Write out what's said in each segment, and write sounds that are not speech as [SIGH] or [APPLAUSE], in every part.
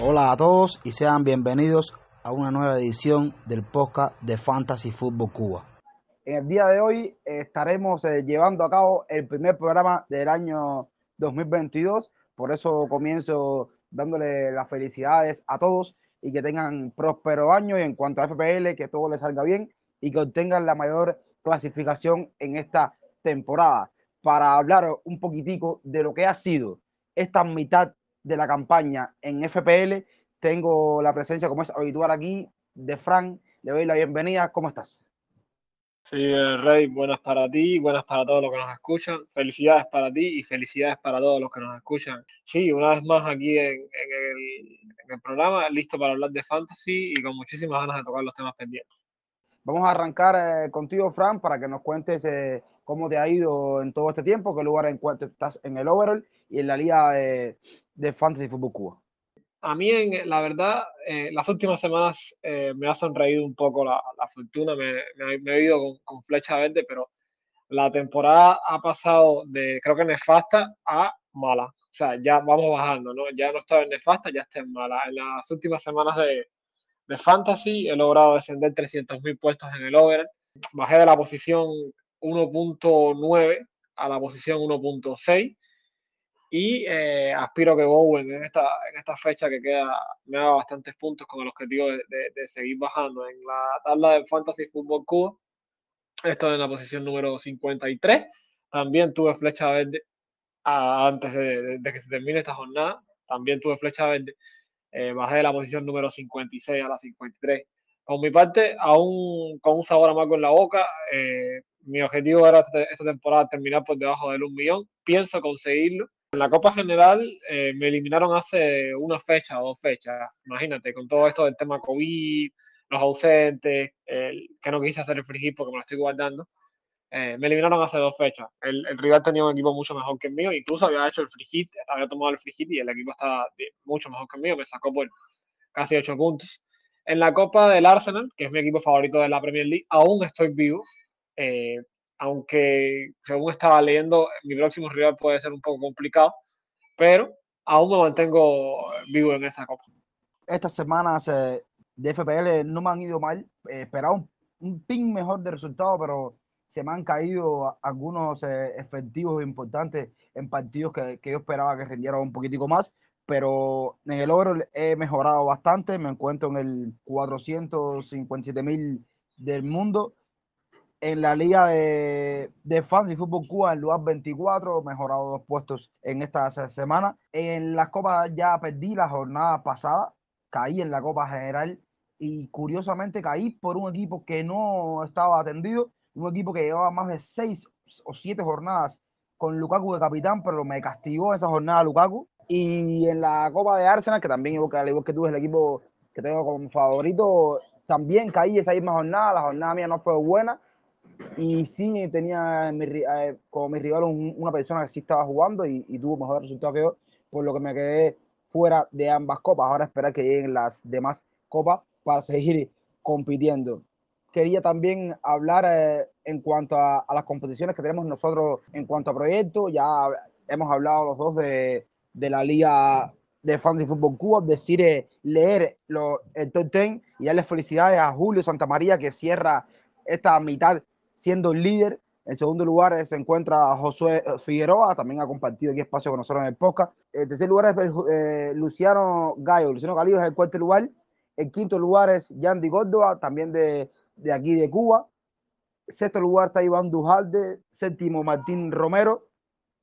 Hola a todos y sean bienvenidos a una nueva edición del podcast de Fantasy Football Cuba. En el día de hoy estaremos eh, llevando a cabo el primer programa del año 2022, por eso comienzo dándole las felicidades a todos y que tengan próspero año y en cuanto a FPL, que todo les salga bien y que obtengan la mayor clasificación en esta temporada. Para hablar un poquitico de lo que ha sido esta mitad de la campaña en FPL, tengo la presencia, como es habitual aquí, de Fran. Le doy la bienvenida. ¿Cómo estás? Sí, Rey, buenas para ti, buenas para todos los que nos escuchan. Felicidades para ti y felicidades para todos los que nos escuchan. Sí, una vez más aquí en, el, programa, listo para hablar de fantasy y con muchísimas ganas de tocar los temas pendientes. Vamos a arrancar eh, contigo, Fran, para que nos cuentes eh, cómo te ha ido en todo este tiempo, qué lugar estás en el overall y en la liga de, de Fantasy Fútbol Cuba a mí, en, la verdad, eh, las últimas semanas eh, me ha sonreído un poco la, fortuna, me, he ido con, flecha verde, pero la temporada ha pasado de, creo que nefasta, a mala. O sea, ya vamos bajando, ¿no? Ya no estaba en nefasta, ya está en mala. En las últimas semanas de, de Fantasy he logrado descender 300.000 puestos en el over. Bajé de la posición 1.9 a la posición 1.6 y eh, aspiro que Bowen en esta, en esta fecha que queda me haga bastantes puntos con el objetivo de, de, seguir bajando. En la tabla de Fantasy Football Cuba, estoy en la posición número 53. También tuve flecha verde antes de, que se termine esta jornada. También tuve flecha verde. Eh, bajé de la posición número 56 a la 53. Con mi parte, aún con un sabor amargo en la boca, eh, mi objetivo era esta, esta temporada terminar por debajo del 1 millón. Pienso conseguirlo en la Copa General eh, me eliminaron hace una fecha o dos fechas. Imagínate, con todo esto del tema COVID, los ausentes, que no quise hacer el free porque me lo estoy guardando. Eh, me eliminaron hace dos fechas. El, rival tenía un equipo mucho mejor que el mío, incluso había hecho el free había tomado el free y el equipo estaba mucho mejor que el mío, me sacó por casi ocho puntos. En la Copa del Arsenal, que es mi equipo favorito de la Premier League, aún estoy vivo. Eh, aunque según estaba leyendo, mi próximo rival puede ser un poco complicado, pero aún me mantengo vivo en esa copa. Estas semanas eh, de FPL no me han ido mal, eh, esperaba un, un pin mejor de resultado, pero se me han caído algunos eh, efectivos importantes en partidos que, que, yo esperaba que rindieran un poquitico más, pero en el oro he mejorado bastante, me encuentro en el 457 mil del mundo en la liga de, de fans y fútbol Cuba en lugar 24, mejorado dos puestos en esta semana. En las copas ya perdí la jornada pasada, caí en la Copa General y curiosamente caí por un equipo que no estaba atendido, un equipo que llevaba más de seis o siete jornadas con Lukaku de capitán, pero me castigó esa jornada Lukaku. Y en la Copa de Arsenal, que también al igual que tú es el equipo que tengo como favorito, también caí esa misma jornada, la jornada mía no fue buena, y sí tenía eh, como mi rival una persona que sí estaba jugando y, tuvo mejor resultado que yo, por lo que me quedé fuera de ambas copas. Ahora esperar que lleguen las demás copas para seguir compitiendo. Quería también hablar eh, en cuanto a, las competiciones que tenemos nosotros en cuanto a proyectos. Ya hemos hablado los dos de, de la Liga de Fantasy Fútbol Cuba, decir, eh, leer lo, el top 10 y darle felicidades a Julio Santamaría que cierra esta mitad siendo líder. En segundo lugar se encuentra Josué eh, Figueroa, también ha compartido aquí espacio con nosotros en el podcast. En tercer lugar es eh, Luciano Gallo, Luciano Gallo es el cuarto lugar. En quinto lugar es Yandy Córdoba, también de, de aquí de Cuba. Sexto lugar está Iván Dujalde. Séptimo Martín Romero.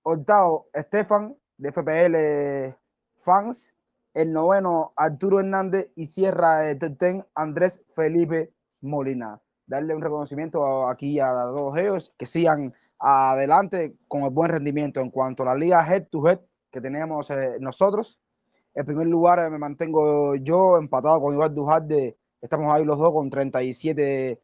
Octavo Estefan de FPL Fans. El noveno Arturo Hernández y cierra el top Andrés Felipe Molina darle un reconocimiento aquí a los ellos que sigan adelante con el buen rendimiento en cuanto a la liga head to head que tenemos eh, nosotros. En primer lugar eh, me mantengo yo empatado con Iván Dujarde, estamos ahí los dos con 37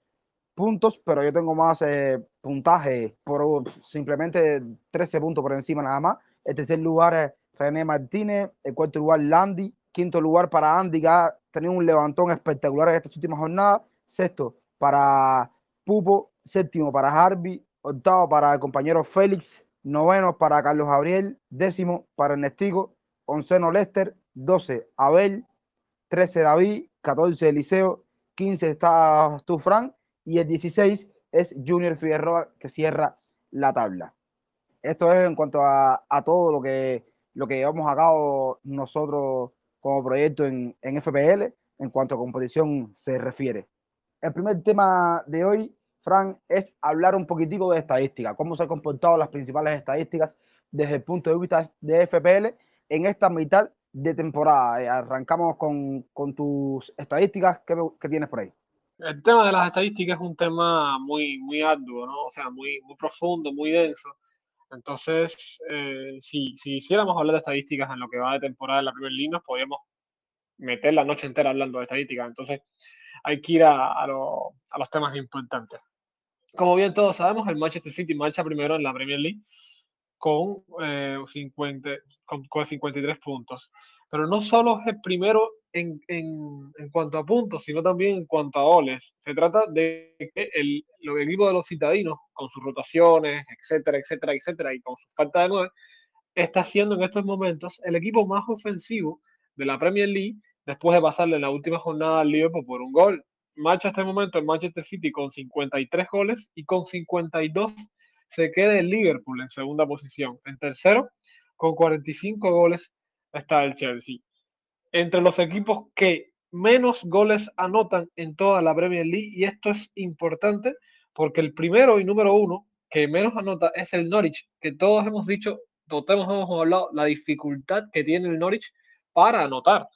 puntos, pero yo tengo más eh, puntaje por simplemente 13 puntos por encima nada más. El tercer lugar es René Martínez, el cuarto lugar Landy, quinto lugar para Andy que ha tenido un levantón espectacular en estas últimas jornadas. Sexto, para Pupo, séptimo para Harvey, octavo para el compañero Félix, noveno para Carlos Gabriel, décimo para Ernestico, onceno Lester, 12 Abel, 13 David, 14 Eliseo, 15 está tú, Fran, y el 16 es Junior Figueroa que cierra la tabla. Esto es en cuanto a, todo lo que, lo que llevamos a cabo nosotros como proyecto en, en FPL en cuanto a competición se refiere. El primer tema de hoy, Fran, es hablar un poquitico de estadística, cómo se han comportado las principales estadísticas desde el punto de vista de FPL en esta mitad de temporada. Eh, arrancamos con, tus estadísticas, ¿Qué, ¿qué, tienes por ahí? El tema de las estadísticas es un tema muy, muy arduo, ¿no? O sea, muy, muy profundo, muy denso. Entonces, eh, si, si hiciéramos hablar de estadísticas en lo que va de temporada en la primera línea, podríamos meter la noche entera hablando de estadísticas. Entonces, hay que ir a, a, a los temas importantes. Como bien todos sabemos, el Manchester City marcha primero en la Premier League con, eh, 50, con, 53 puntos. Pero no solo es el primero en, en, en, cuanto a puntos, sino también en cuanto a goles. Se trata de que el, el equipo de los citadinos, con sus rotaciones, etcétera, etcétera, etcétera, y con su falta de nueve, está siendo en estos momentos el equipo más ofensivo de la Premier League después de pasarle la última jornada al Liverpool por un gol. Marcha hasta el momento el Manchester City con 53 goles y con 52 se queda el Liverpool en segunda posición. En tercero, con 45 goles, está el Chelsea. Entre los equipos que menos goles anotan en toda la Premier League, y esto es importante porque el primero y número uno que menos anota es el Norwich, que todos hemos dicho, todos hemos hablado la dificultad que tiene el Norwich para anotar.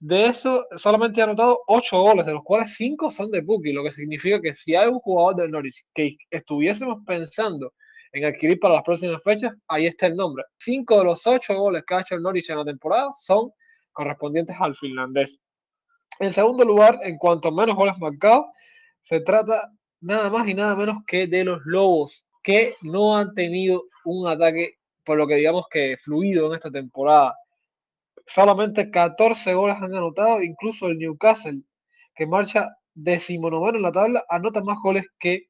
De eso, solamente ha anotado 8 goles, de los cuales 5 son de Buki, lo que significa que si hay un jugador del Norwich que estuviésemos pensando en adquirir para las próximas fechas, ahí está el nombre. 5 de los 8 goles que ha hecho el Norwich en la temporada son correspondientes al finlandés. En segundo lugar, en cuanto a menos goles marcados, se trata nada más y nada menos que de los Lobos, que no han tenido un ataque, por lo que digamos que fluido en esta temporada solamente 14 goles han anotado, incluso el Newcastle, que marcha decimonoveno en la tabla, anota más goles que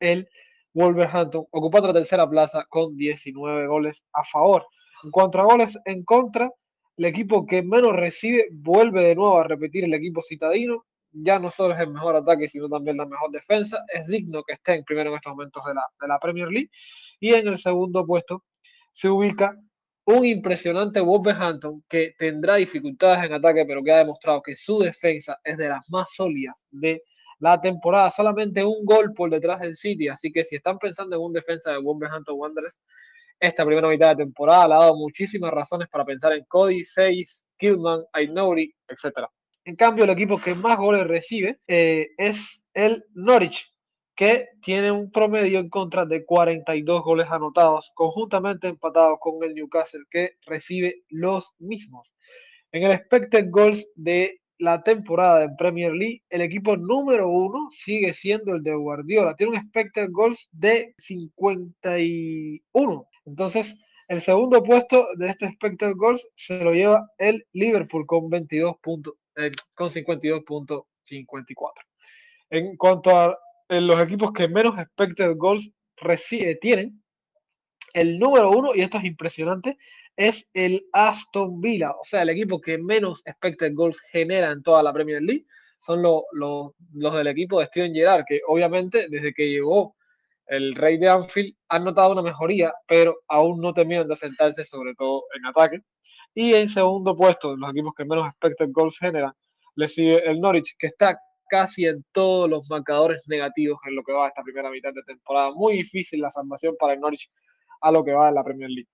el Wolverhampton, ocupando la tercera plaza con 19 goles a favor. En cuanto a goles en contra, el equipo que menos recibe vuelve de nuevo a repetir el equipo citadino. Ya no solo es el mejor ataque, sino también la mejor defensa. Es digno que esté en primero en estos momentos de la, de la Premier League. Y en el segundo puesto se ubica un impresionante Wolverhampton que tendrá dificultades en ataque, pero que ha demostrado que su defensa es de las más sólidas de la temporada. Solamente un gol por detrás del City, así que si están pensando en un defensa de Wolverhampton Wanderers, esta primera mitad de temporada le ha dado muchísimas razones para pensar en Cody, Seis, Killman, Ainori, etc. En cambio, el equipo que más goles recibe eh, es el Norwich, que tiene un promedio en contra de 42 goles anotados, conjuntamente empatados con el Newcastle, que recibe los mismos. En el expected goals de la temporada en Premier League, el equipo número uno sigue siendo el de Guardiola. Tiene un expected goals de 51. Entonces, el segundo puesto de este expected goals se lo lleva el Liverpool con 22 puntos, eh, con 52.54. En cuanto a en los equipos que menos expected goals recibe, tienen. El número uno, y esto es impresionante, es el Aston Villa, o sea, el equipo que menos expected goals genera en toda la Premier League. Son los del equipo de Steven Gerrard, que obviamente desde que llegó el rey de Anfield han notado una mejoría, pero aún no terminan de asentarse, sobre todo en ataque. Y en segundo puesto, los equipos que menos expected goals generan, le sigue el Norwich, que está casi en todos los marcadores negativos en lo que va esta primera mitad de temporada. Muy difícil la salvación para el Norwich a lo que va en la Premier League.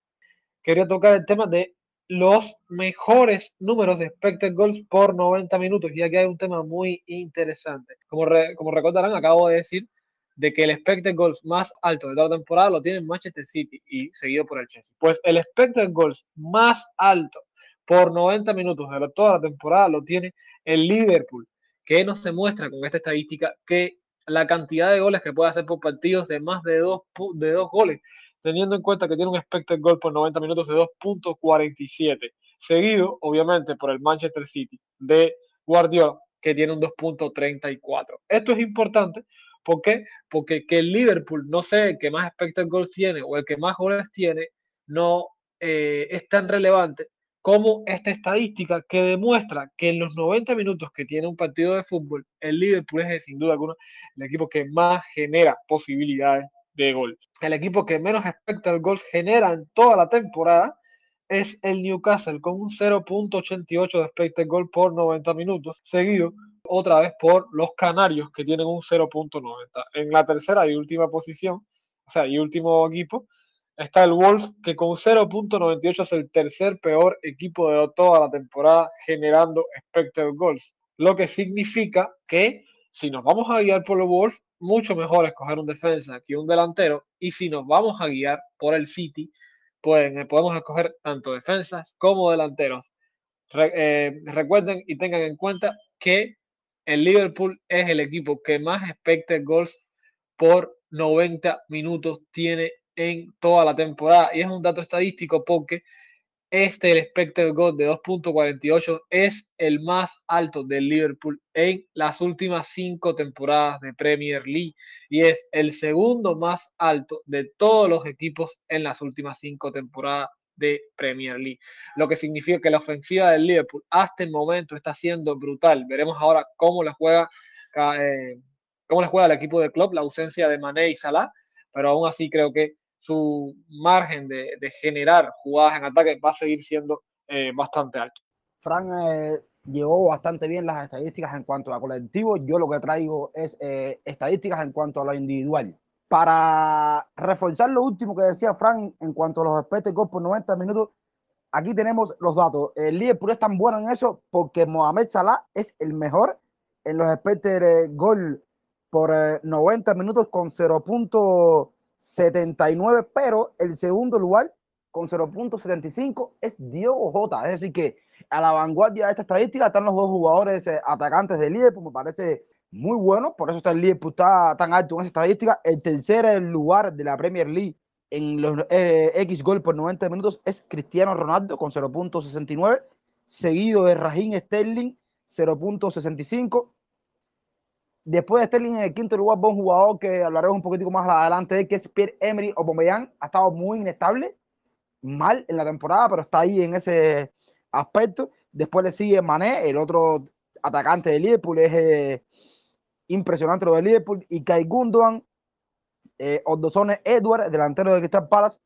Quería tocar el tema de los mejores números de expected goals por 90 minutos, ya que hay un tema muy interesante. Como, como recordarán, acabo de decir de que el expected goals más alto de toda la temporada lo tiene Manchester City y seguido por el Chelsea. Pues el expected goals más alto por 90 minutos de toda la temporada lo tiene el Liverpool que nos demuestra con esta estadística que la cantidad de goles que puede hacer por partidos de más de dos, de dos goles, teniendo en cuenta que tiene un expected goal por 90 minutos de 2.47, seguido obviamente por el Manchester City de Guardiola, que tiene un 2.34. Esto es importante ¿Por qué? Porque que el Liverpool no sé el que más expected goals tiene o el que más goles tiene, no eh, es tan relevante como esta estadística que demuestra que en los 90 minutos que tiene un partido de fútbol, el Liverpool es sin duda alguna el equipo que más genera posibilidades de gol. El equipo que menos expected goals genera en toda la temporada es el Newcastle con un 0.88 de expected goal por 90 minutos, seguido otra vez por los Canarios que tienen un 0.90. En la tercera y última posición, o sea, y último equipo, está el Wolf, que con 0.98 es el tercer peor equipo de toda la temporada generando expected goals. Lo que significa que si nos vamos a guiar por el Wolf, mucho mejor escoger un defensa que un delantero. Y si nos vamos a guiar por el City, pueden, eh, podemos escoger tanto defensas como delanteros. Eh, recuerden y tengan en cuenta que el Liverpool es el equipo que más expected goals por 90 minutos tiene en toda la temporada. Y es un dato estadístico porque este, el expected goal de 2.48, es el más alto del Liverpool en las últimas cinco temporadas de Premier League y es el segundo más alto de todos los equipos en las últimas cinco temporadas de Premier League. Lo que significa que la ofensiva del Liverpool hasta el momento está siendo brutal. Veremos ahora cómo le juega, eh, cómo le juega el equipo de club la ausencia de Mané y Salah, pero aún así creo que su margen de, generar jugadas en ataque va a seguir siendo eh, bastante alto. Fran eh, llevó bastante bien las estadísticas en cuanto a colectivo. Yo lo que traigo es eh, estadísticas en cuanto a lo individual. Para reforzar lo último que decía Fran en cuanto a los expected goals por 90 minutos, aquí tenemos los datos. El Liverpool es tan bueno en eso porque Mohamed Salah es el mejor en los expected goals por 90 minutos con 0. 79, pero el segundo lugar con 0.75 es Diego Jota. Es decir, que a la vanguardia de esta estadística están los dos jugadores eh, atacantes del Liverpool. Me parece muy bueno, por eso está el Liverpool está tan alto en esa estadística. El tercer lugar de la Premier League en los eh, X gol por 90 minutos es Cristiano Ronaldo con 0.69, seguido de Raheem Sterling 0.65 Después de Sterling en el quinto lugar, buen jugador que hablaremos un poquitico más adelante de que es Pierre Emery Aubameyang. Ha estado muy inestable, mal en la temporada, pero está ahí en ese aspecto. Después le sigue Mané, el otro atacante de Liverpool, es eh, impresionante lo de Liverpool. Y Kai Gundogan, eh, Ordozone Edward, delantero de Crystal Palace,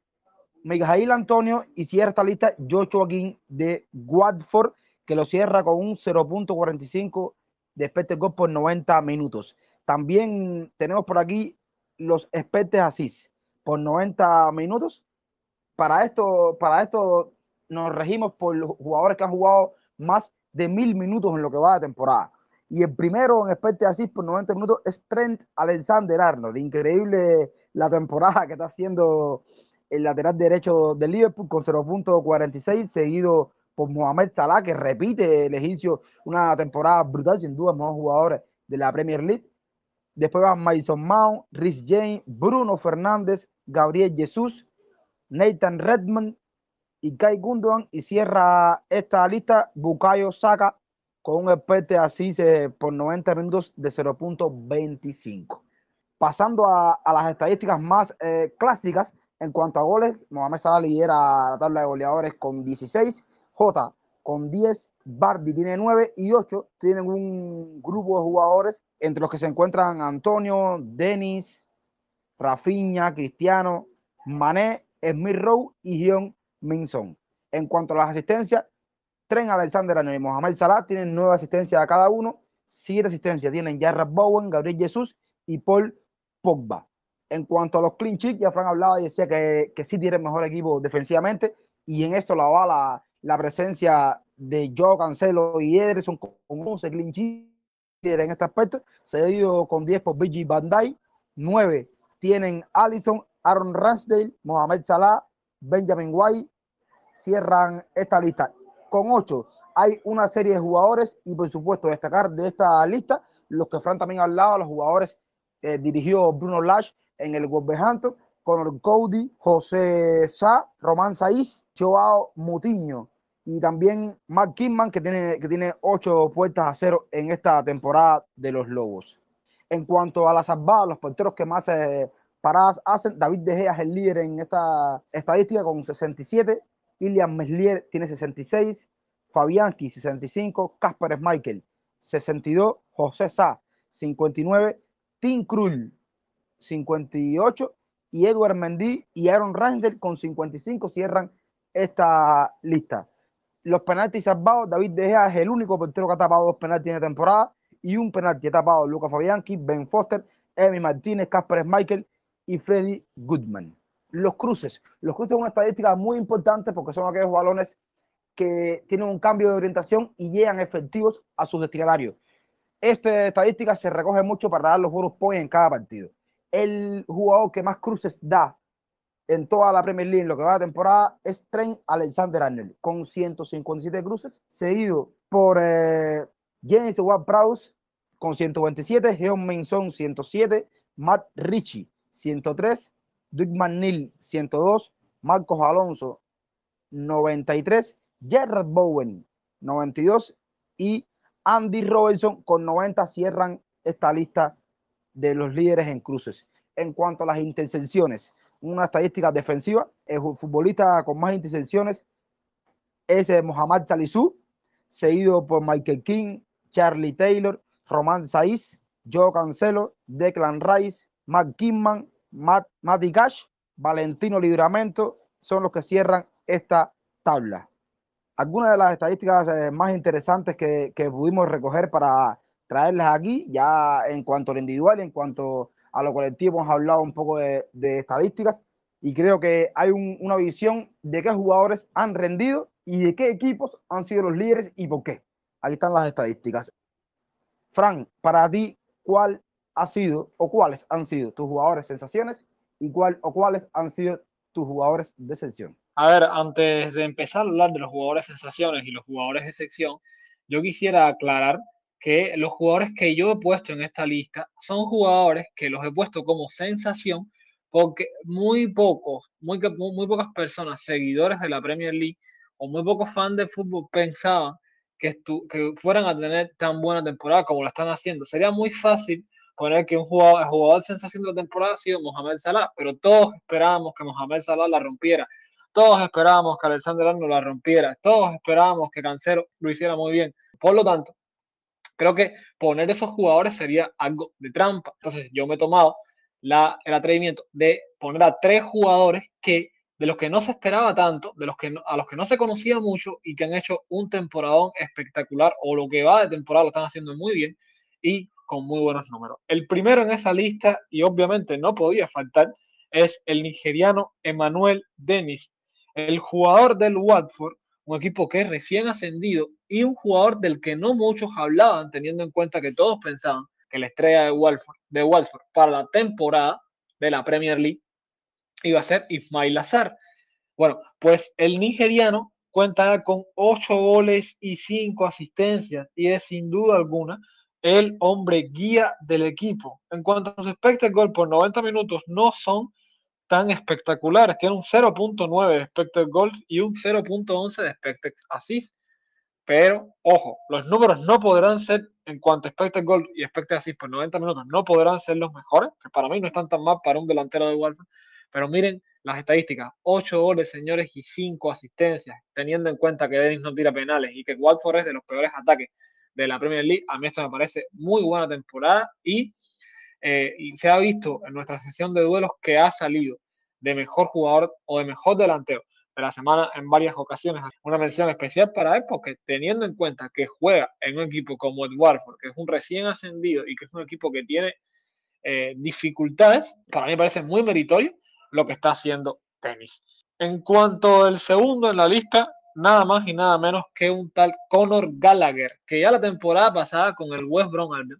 Miguel Antonio y cierra esta lista Joshua King de Watford, que lo cierra con un 0.45 de expected goals por 90 minutos. También tenemos por aquí los expected assists por 90 minutos. Para esto, para esto nos regimos por los jugadores que han jugado más de mil minutos en lo que va de temporada. Y el primero en expected assists por 90 minutos es Trent Alexander Arnold. Increíble la temporada que está haciendo el lateral derecho del Liverpool con 0.46, seguido por Mohamed Salah, que repite el egipcio una temporada brutal, sin duda, mejor jugadores de la Premier League. Después van Mason Mount, Rhys James, Bruno Fernández, Gabriel Jesús, Nathan Redmond y Kai Gundogan. Y cierra esta lista Bukayo Saka con un espete así por 90 minutos de 0.25. Pasando a, las estadísticas más eh, clásicas en cuanto a goles, Mohamed Salah lidera la tabla de goleadores con 16 J con 10, Bardi tiene 9 y 8 tienen un grupo de jugadores entre los que se encuentran Antonio, Denis, Rafinha, Cristiano, Mané, Smith Rowe y Gion Minson. En cuanto a las asistencias, Tren Alexander y Mohamed Salah tienen 9 asistencias a cada uno, 7 asistencias tienen Jarrett Bowen, Gabriel Jesús y Paul Pogba. En cuanto a los clean sheets, ya Fran hablaba y decía que, que sí tiene mejor equipo defensivamente y en esto la bala la presencia de Joe Cancelo y Ederson con 11 clean en este aspecto, seguido con 10 por Biggie Bandai, 9 tienen Allison, Aaron Ramsdale, Mohamed Salah, Benjamin White, cierran esta lista. Con 8 hay una serie de jugadores y por supuesto destacar de esta lista los que Fran también ha hablado, los jugadores eh, dirigió Bruno Lash en el Wolverhampton, Conor Cody, José Sá, Román Saiz, Joao Mutiño y también Mark Kidman, que tiene, que tiene ocho puertas a cero en esta temporada de los Lobos. En cuanto a las salvadas, los porteros que más eh, paradas hacen, David De Gea es el líder en esta estadística con 67, Ilian Meslier tiene 66, Fabianski 65, Casper Michael 62, José Sá 59, Tim Krul 58 y Edward Mendy y Aaron Rangel con 55 cierran esta lista. Los penaltis salvados, David De Gea es el único portero que ha tapado dos penaltis en la temporada y un penalti ha tapado Luca Fabianchi, Ben Foster, Emi Martínez, Casper Michael y Freddy Goodman. Los cruces. Los cruces son una estadística muy importante porque son aquellos balones que tienen un cambio de orientación y llegan efectivos a sus destinatarios. Esta estadística se recoge mucho para dar los bonus points en cada partido. El jugador que más cruces da en toda la Premier League en lo que va de temporada es Trent Alexander-Arnold con 157 cruces, seguido por eh, James Ward-Prowse con 127, Geon Minson 107, Matt Ritchie 103, Dick McNeil 102, Marcos Alonso 93, Gerard Bowen 92 y Andy Robertson con 90 cierran esta lista de los líderes en cruces. En cuanto a las intercepciones, una estadística defensiva, el futbolista con más intercepciones es Mohamed Salisu, seguido por Michael King, Charlie Taylor, Román Saiz, Joe Cancelo, Declan Rice, Matt Kingman, Matt, Matty Cash, Valentino Libramento, son los que cierran esta tabla. Algunas de las estadísticas eh, más interesantes que, que pudimos recoger para traerlas aquí, ya en cuanto a lo individual, en cuanto a lo colectivo, hemos hablado un poco de, estadísticas y creo que hay una visión de qué jugadores han rendido y de qué equipos han sido los líderes y por qué. Ahí están las estadísticas. Fran, para ti, ¿cuál ha sido o cuáles han sido tus jugadores sensaciones y cuál o cuáles han sido tus jugadores de sección? A ver, antes de empezar a hablar de los jugadores sensaciones y los jugadores de sección, yo quisiera aclarar que los jugadores que yo he puesto en esta lista son jugadores que los he puesto como sensación porque muy pocos, muy, muy pocas personas, seguidores de la Premier League o muy pocos fans de fútbol pensaban que, que fueran a tener tan buena temporada como lo están haciendo. Sería muy fácil poner que un jugador, el jugador sensación de la temporada ha sido Mohamed Salah, pero todos esperábamos que Mohamed Salah la rompiera. Todos esperábamos que Alexander Arnold la rompiera. Todos esperábamos que Cancelo lo hiciera muy bien. Por lo tanto, Creo que poner esos jugadores sería algo de trampa. Entonces yo me he tomado la, el atrevimiento de poner a tres jugadores que de los que no se esperaba tanto, de los que a los que no se conocía mucho y que han hecho un temporadón espectacular o lo que va de temporada lo están haciendo muy bien y con muy buenos números. El primero en esa lista, y obviamente no podía faltar, es el nigeriano Emmanuel Dennis, el jugador del Watford, un equipo que es recién ascendido y un jugador del que no muchos hablaban, teniendo en cuenta que todos pensaban que la estrella de Walford, de Walford para la temporada de la Premier League iba a ser Ismail Azar. Bueno, pues el nigeriano cuenta con 8 goles y 5 asistencias y es sin duda alguna el hombre guía del equipo. En cuanto a sus expected goals por 90 minutos, no son tan espectaculares. Tiene un 0.9 de expected goals y un 0.11 de expected assists. Pero, ojo, los números no podrán ser, en cuanto a expected goals y expected assists por 90 minutos, no podrán ser los mejores, que para mí no están tan mal para un delantero de Wolf. Pero miren las estadísticas, 8 goles, señores, y 5 asistencias, teniendo en cuenta que Dennis no tira penales y que Watford es de los peores ataques de la Premier League. A mí esto me parece muy buena temporada y eh, se ha visto en nuestra sesión de duelos que ha salido de mejor jugador o de mejor delantero de la semana en varias ocasiones. Una mención especial para él porque teniendo en cuenta que juega en un equipo como el Warford, que es un recién ascendido y que es un equipo que tiene eh, dificultades, para mí parece muy meritorio lo que está haciendo Tenis. En cuanto al segundo en la lista, nada más y nada menos que un tal Conor Gallagher, que ya la temporada pasada con el West Brom Albion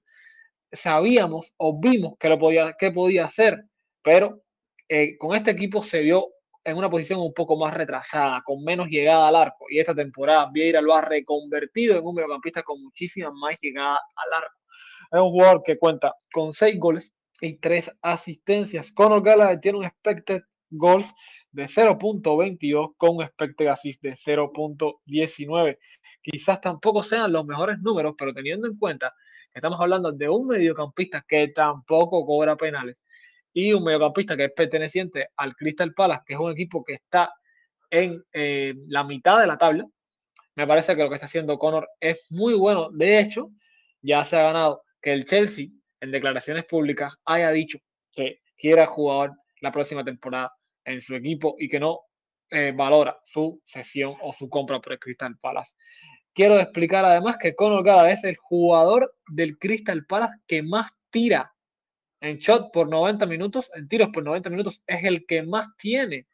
sabíamos o vimos que, lo podía, que podía hacer, pero eh, con este equipo se vio en una posición un poco más retrasada, con menos llegada al arco. Y esta temporada Vieira lo ha reconvertido en un mediocampista con muchísima más llegada al arco. Es un jugador que cuenta con seis goles y tres asistencias. Conor Gallagher tiene un expected goals de 0.22 con un expected assist de 0.19. Quizás tampoco sean los mejores números, pero teniendo en cuenta Estamos hablando de un mediocampista que tampoco cobra penales y un mediocampista que es perteneciente al Crystal Palace, que es un equipo que está en eh, la mitad de la tabla. Me parece que lo que está haciendo Connor es muy bueno. De hecho, ya se ha ganado que el Chelsea, en declaraciones públicas, haya dicho que quiere jugar la próxima temporada en su equipo y que no eh, valora su sesión o su compra por el Crystal Palace. Quiero explicar además que Conor Gallagher es el jugador del Crystal Palace que más tira en shot por 90 minutos, en tiros por 90 minutos, es el que más tiene.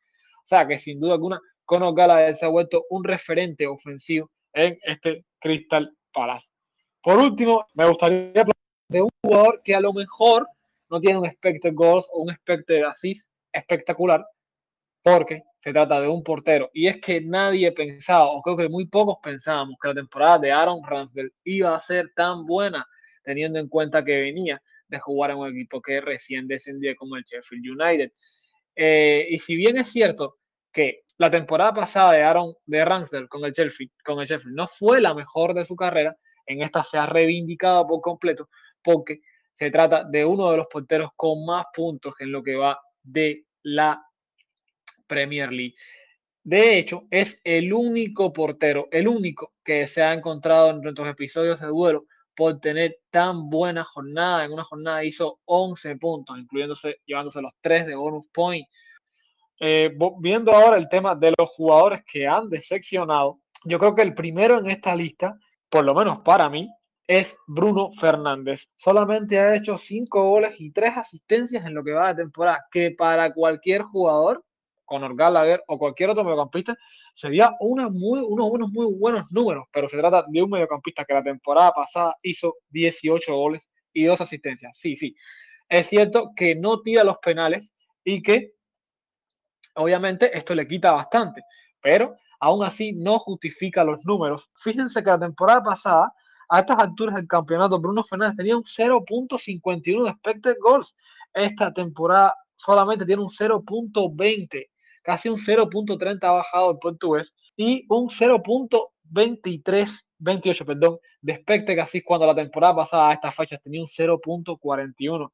O sea que sin duda alguna, Conor Gallagher se ha vuelto un referente ofensivo en este Crystal Palace. Por último, me gustaría hablar de un jugador que a lo mejor no tiene un expected goals o un expected assist espectacular, porque se trata de un portero. Y es que nadie pensaba, o creo que muy pocos pensábamos, que la temporada de Aaron Ramsdale iba a ser tan buena, teniendo en cuenta que venía de jugar en un equipo que recién descendía como el Sheffield United. Eh, y si bien es cierto que la temporada pasada de Aaron de Ramsdale con el Sheffield, con el Sheffield no fue la mejor de su carrera, en esta se ha reivindicado por completo porque se trata de uno de los porteros con más puntos en lo que va de la Premier League. De hecho, es el único portero, el único que se ha encontrado en nuestros episodios de duelo por tener tan buena jornada. En una jornada hizo 11 puntos, incluyéndose, llevándose los 3 de bonus point. Eh, viendo ahora el tema de los jugadores que han decepcionado, yo creo que el primero en esta lista, por lo menos para mí, es Bruno Fernández. Solamente ha hecho 5 goles y 3 asistencias en lo que va de temporada, que para cualquier jugador, Conor Gallagher o cualquier otro mediocampista, sería una unos, unos muy buenos números, pero se trata de un mediocampista que la temporada pasada hizo 18 goles y 2 asistencias. Sí, sí. Es cierto que no tira los penales y que obviamente esto le quita bastante, pero aún así no justifica los números. Fíjense que la temporada pasada, a estas alturas del campeonato, Bruno Fernández tenía un 0.51 de expected goals. Esta temporada solamente tiene un 0.20 casi un 0.30 ha bajado el portugués y un 0.23, 28, perdón, de casi cuando la temporada pasada a estas fechas tenía un 0.41.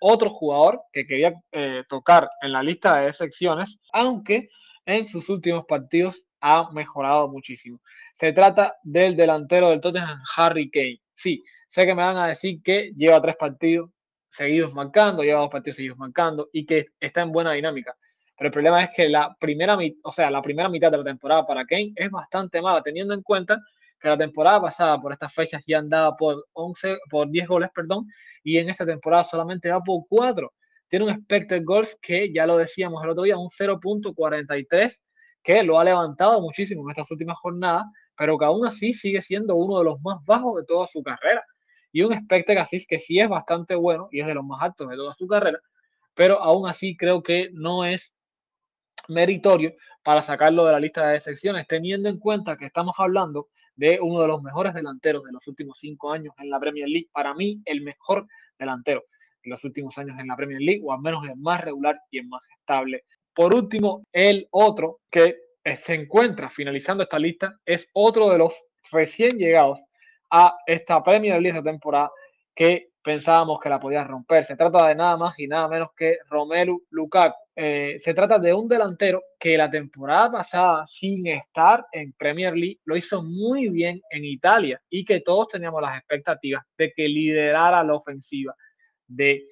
Otro jugador que quería eh, tocar en la lista de secciones, aunque en sus últimos partidos ha mejorado muchísimo. Se trata del delantero del Tottenham, Harry Kane. Sí, sé que me van a decir que lleva tres partidos seguidos marcando, lleva dos partidos seguidos marcando y que está en buena dinámica. Pero el problema es que la primera, o sea, la primera mitad de la temporada para Kane es bastante mala, teniendo en cuenta que la temporada pasada por estas fechas ya andaba por 11, por 10 goles, perdón, y en esta temporada solamente va por 4. Tiene un expected goals que ya lo decíamos el otro día, un 0.43, que lo ha levantado muchísimo en estas últimas jornadas, pero que aún así sigue siendo uno de los más bajos de toda su carrera. Y un expected assist que sí es bastante bueno y es de los más altos de toda su carrera, pero aún así creo que no es meritorio para sacarlo de la lista de secciones, teniendo en cuenta que estamos hablando de uno de los mejores delanteros de los últimos cinco años en la Premier League. Para mí, el mejor delantero de los últimos años en la Premier League, o al menos el más regular y el más estable. Por último, el otro que se encuentra finalizando esta lista es otro de los recién llegados a esta Premier League esta temporada que pensábamos que la podía romper. Se trata de nada más y nada menos que Romelu Lukaku. Eh, se trata de un delantero que la temporada pasada, sin estar en Premier League, lo hizo muy bien en Italia y que todos teníamos las expectativas de que liderara la ofensiva de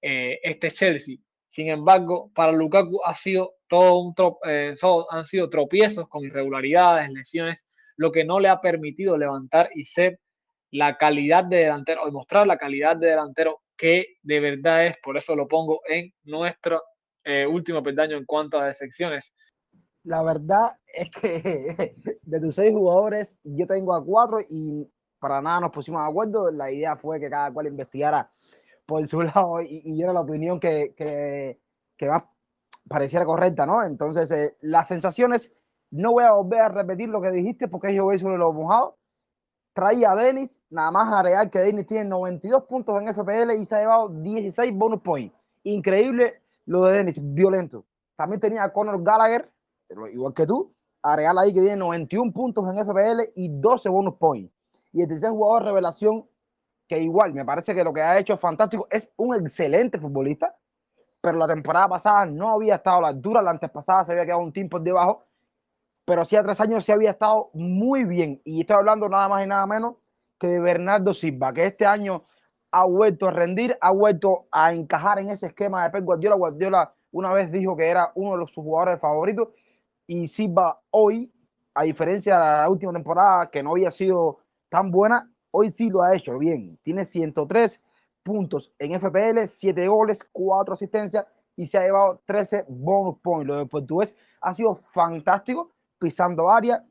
eh, este Chelsea. Sin embargo, para Lukaku ha sido todo un eh, han sido tropiezos con irregularidades, lesiones, lo que no le ha permitido levantar y ser la calidad de delantero, o mostrar la calidad de delantero que de verdad es, por eso lo pongo en nuestro eh, último peldaño en cuanto a secciones. La verdad es que [LAUGHS] de tus seis jugadores, yo tengo a cuatro y para nada nos pusimos de acuerdo. La idea fue que cada cual investigara por su [LAUGHS] lado y, y era la opinión que, que, que, más pareciera correcta, ¿no? Entonces, eh, las sensaciones, no voy a volver a repetir lo que dijiste porque yo voy sobre los mojados traía a Dennis, nada más agregar que Dennis tiene 92 puntos en FPL y se ha llevado 16 bonus points. Increíble lo de Dennis, violento. También tenía a Conor Gallagher, igual que tú, agregar ahí que tiene 91 puntos en FPL y 12 bonus points. Y el tercer jugador revelación que igual me parece que lo que ha hecho es fantástico, es un excelente futbolista, pero la temporada pasada no había estado a la altura, la antes pasada se había quedado un tiempo debajo, pero hacía tres años se había estado muy bien. Y estoy hablando nada más y nada menos que de Bernardo Silva, que este año ha vuelto a rendir, ha vuelto a encajar en ese esquema de Pep Guardiola. Guardiola una vez dijo que era uno de los jugadores favoritos y Silva hoy, a diferencia de la última temporada que no había sido tan buena, hoy sí lo ha hecho bien. Tiene 103 puntos en FPL, 7 goles, 4 asistencias y se ha llevado 13 bonus points. Lo de portugués ha sido fantástico, pisando área,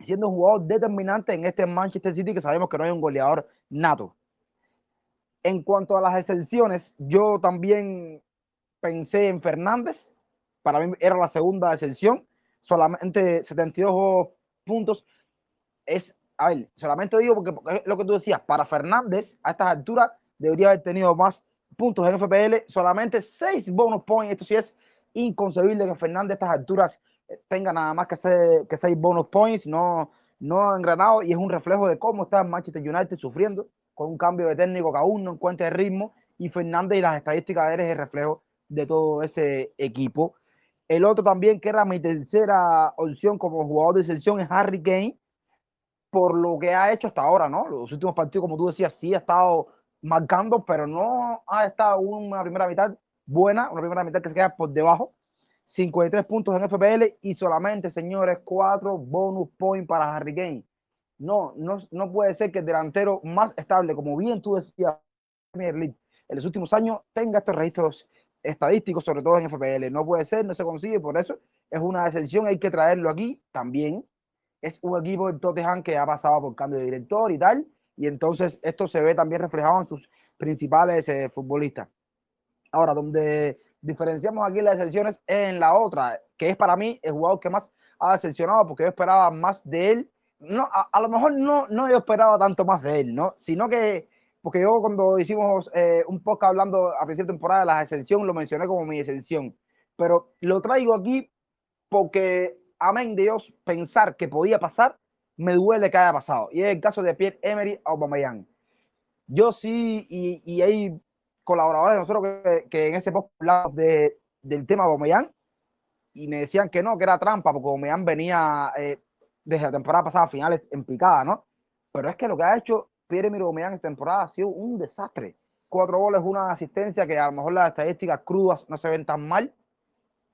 siendo un jugador determinante en este Manchester City que sabemos que no hay un goleador nato. En cuanto a las excepciones, yo también pensé en Fernández. Para mí era la segunda excepción. Solamente 72 puntos. Es, a ver, solamente digo porque, lo que tú decías, para Fernández a estas alturas debería haber tenido más puntos en FPL, solamente 6 bonus points. Esto sí es inconcebible que Fernández a estas alturas eh, tenga nada más que 6 que seis bonus points, no, no ha engranado y es un reflejo de cómo está Manchester United sufriendo con un cambio de técnico que aún no encuentra el ritmo y Fernández y las estadísticas eres el reflejo de todo ese equipo. El otro también, que era mi tercera opción como jugador de selección, es Harry Kane, por lo que ha hecho hasta ahora, ¿no? Los últimos partidos, como tú decías, sí ha estado marcando, pero no ha estado una primera mitad buena, una primera mitad que se queda por debajo. 53 puntos en FPL y solamente, señores, 4 bonus points para Harry Kane. No, no, no puede ser que el delantero más estable, como bien tú decías, Premier en los últimos años tenga estos registros estadísticos, sobre todo en FPL. No puede ser, no se consigue, por eso es una excepción, hay que traerlo aquí también. Es un equipo de Tottenham que ha pasado por cambio de director y tal, y entonces esto se ve también reflejado en sus principales eh, futbolistas. Ahora, donde diferenciamos aquí las excepciones en la otra, que es para mí el jugador que más ha decepcionado, porque yo esperaba más de él. No, a, a lo mejor no, no yo esperaba tanto más de él, ¿no? Sino que porque yo cuando hicimos eh, un podcast hablando a principio de temporada de la exención, lo mencioné como mi exención, pero lo traigo aquí porque, amén de Dios, pensar que podía pasar, me duele que haya pasado. Y es el caso de Pierre Emery Aubameyang. Yo sí, y, y hay colaboradores de nosotros que, que en ese podcast hablamos de, del tema Aubameyang y me decían que no, que era trampa, porque Aubameyang venía eh, desde la temporada pasada finales en picada, ¿no? Pero es que lo que ha hecho Pierre-Emile Aubameyang esta temporada ha sido un desastre. Cuatro goles, una asistencia que a lo mejor las estadísticas crudas no se ven tan mal.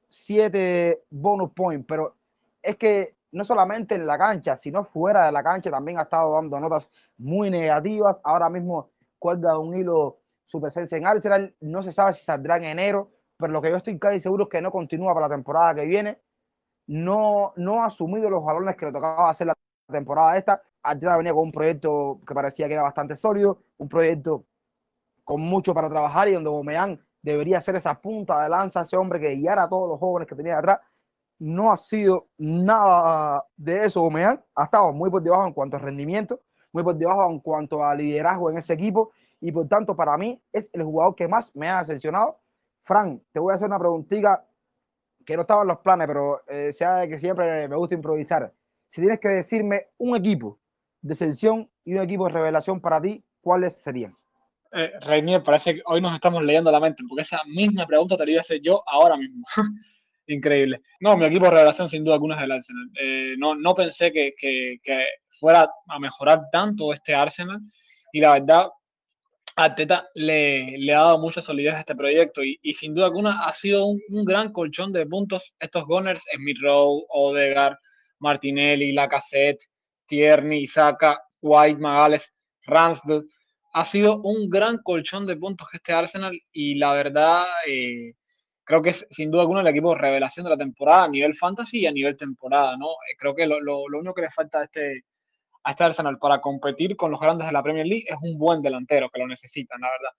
Siete bonus points, pero es que no solamente en la cancha, sino fuera de la cancha también ha estado dando notas muy negativas. Ahora mismo cuelga un hilo su presencia en Arsenal. No se sabe si saldrá en enero, pero lo que yo estoy casi seguro es que no continúa para la temporada que viene. No, no ha asumido los balones que le tocaba hacer la temporada esta. Arteta venía con un proyecto que parecía que era bastante sólido, un proyecto con mucho para trabajar y donde Bomeán debería ser esa punta de lanza, ese hombre que guiara a todos los jóvenes que tenía atrás. No ha sido nada de eso Bomeán, ha estado muy por debajo en cuanto a rendimiento, muy por debajo en cuanto a liderazgo en ese equipo y por tanto para mí es el jugador que más me ha decepcionado. Fran, te voy a hacer una preguntita que no estaba en los planes, pero eh, sea que siempre me gusta improvisar. Si tienes que decirme un equipo de selección y un equipo de revelación para ti, ¿cuáles serían? Eh, Reinier, parece que hoy nos estamos leyendo la mente, porque esa misma pregunta te la iba a hacer yo ahora mismo. [LAUGHS] Increíble. No, mi equipo de revelación sin duda alguna es el Arsenal. Eh, no, no pensé que, que, fuera a mejorar tanto este Arsenal y la verdad, Arteta le, le ha dado mucha solidez a este proyecto y, y sin duda alguna ha sido un, un, gran colchón de puntos estos Gunners, Smith Rowe, Odegaard, Martinelli, Lacazette, Tierney, Isaka, White, Magales, Ramsdale. Ha sido un gran colchón de puntos este Arsenal y la verdad eh, creo que es sin duda alguna el equipo revelación de la temporada a nivel fantasy y a nivel temporada, ¿no? Eh, creo que lo, lo, lo único que le falta a este, a este Arsenal para competir con los grandes de la Premier League es un buen delantero que lo necesitan, la verdad.